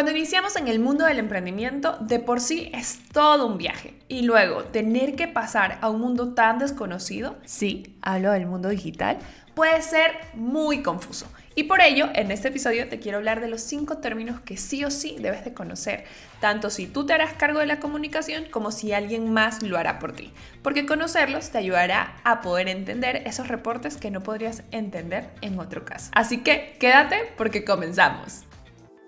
Cuando iniciamos en el mundo del emprendimiento, de por sí es todo un viaje. Y luego, tener que pasar a un mundo tan desconocido, sí, hablo del mundo digital, puede ser muy confuso. Y por ello, en este episodio te quiero hablar de los cinco términos que sí o sí debes de conocer, tanto si tú te harás cargo de la comunicación como si alguien más lo hará por ti, porque conocerlos te ayudará a poder entender esos reportes que no podrías entender en otro caso. Así que quédate porque comenzamos.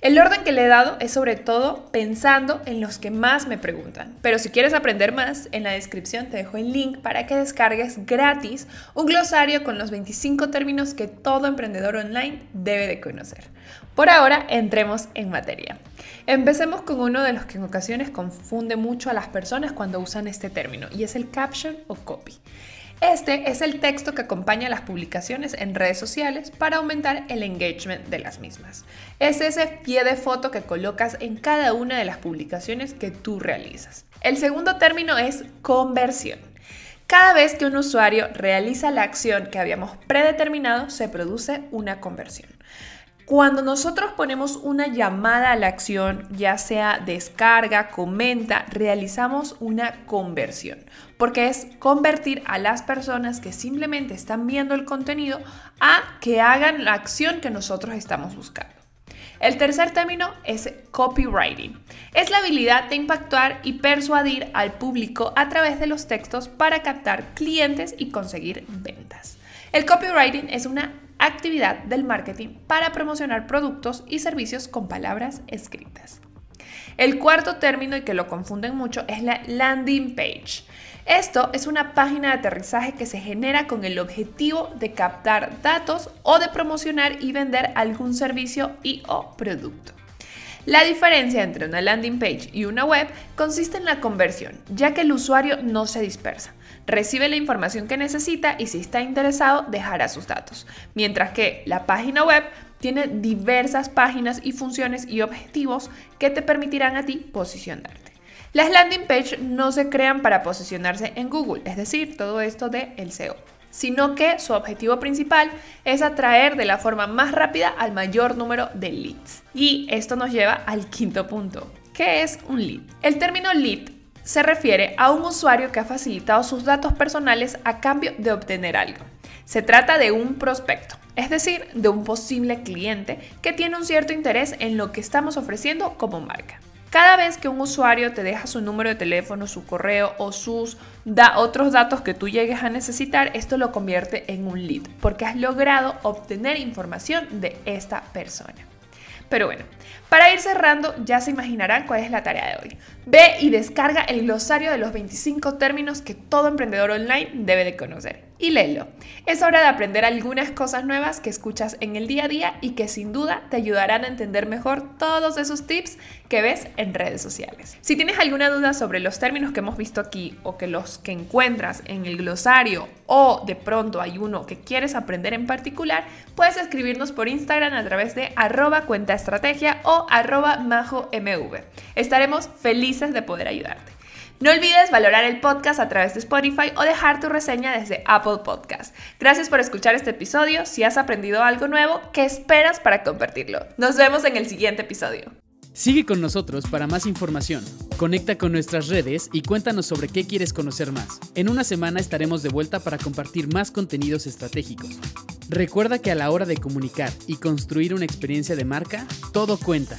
El orden que le he dado es sobre todo pensando en los que más me preguntan. Pero si quieres aprender más, en la descripción te dejo el link para que descargues gratis un glosario con los 25 términos que todo emprendedor online debe de conocer. Por ahora, entremos en materia. Empecemos con uno de los que en ocasiones confunde mucho a las personas cuando usan este término y es el caption o copy. Este es el texto que acompaña las publicaciones en redes sociales para aumentar el engagement de las mismas. Es ese pie de foto que colocas en cada una de las publicaciones que tú realizas. El segundo término es conversión. Cada vez que un usuario realiza la acción que habíamos predeterminado, se produce una conversión. Cuando nosotros ponemos una llamada a la acción, ya sea descarga, comenta, realizamos una conversión, porque es convertir a las personas que simplemente están viendo el contenido a que hagan la acción que nosotros estamos buscando. El tercer término es copywriting. Es la habilidad de impactar y persuadir al público a través de los textos para captar clientes y conseguir ventas. El copywriting es una actividad del marketing para promocionar productos y servicios con palabras escritas. El cuarto término y que lo confunden mucho es la landing page. Esto es una página de aterrizaje que se genera con el objetivo de captar datos o de promocionar y vender algún servicio y o producto. La diferencia entre una landing page y una web consiste en la conversión, ya que el usuario no se dispersa recibe la información que necesita y si está interesado dejará sus datos. Mientras que la página web tiene diversas páginas y funciones y objetivos que te permitirán a ti posicionarte. Las landing page no se crean para posicionarse en Google, es decir, todo esto de el SEO, sino que su objetivo principal es atraer de la forma más rápida al mayor número de leads. Y esto nos lleva al quinto punto, que es un lead. El término lead se refiere a un usuario que ha facilitado sus datos personales a cambio de obtener algo. Se trata de un prospecto, es decir, de un posible cliente que tiene un cierto interés en lo que estamos ofreciendo como marca. Cada vez que un usuario te deja su número de teléfono, su correo o sus otros datos que tú llegues a necesitar, esto lo convierte en un lead, porque has logrado obtener información de esta persona. Pero bueno, para ir cerrando, ya se imaginarán cuál es la tarea de hoy. Ve y descarga el glosario de los 25 términos que todo emprendedor online debe de conocer y léelo. Es hora de aprender algunas cosas nuevas que escuchas en el día a día y que sin duda te ayudarán a entender mejor todos esos tips que ves en redes sociales. Si tienes alguna duda sobre los términos que hemos visto aquí o que los que encuentras en el glosario o de pronto hay uno que quieres aprender en particular, puedes escribirnos por Instagram a través de arroba cuentaestrategia o arroba majomv. Estaremos felices de poder ayudarte. No olvides valorar el podcast a través de Spotify o dejar tu reseña desde Apple Podcast. Gracias por escuchar este episodio. Si has aprendido algo nuevo, ¿qué esperas para compartirlo? Nos vemos en el siguiente episodio. Sigue con nosotros para más información. Conecta con nuestras redes y cuéntanos sobre qué quieres conocer más. En una semana estaremos de vuelta para compartir más contenidos estratégicos. Recuerda que a la hora de comunicar y construir una experiencia de marca, todo cuenta.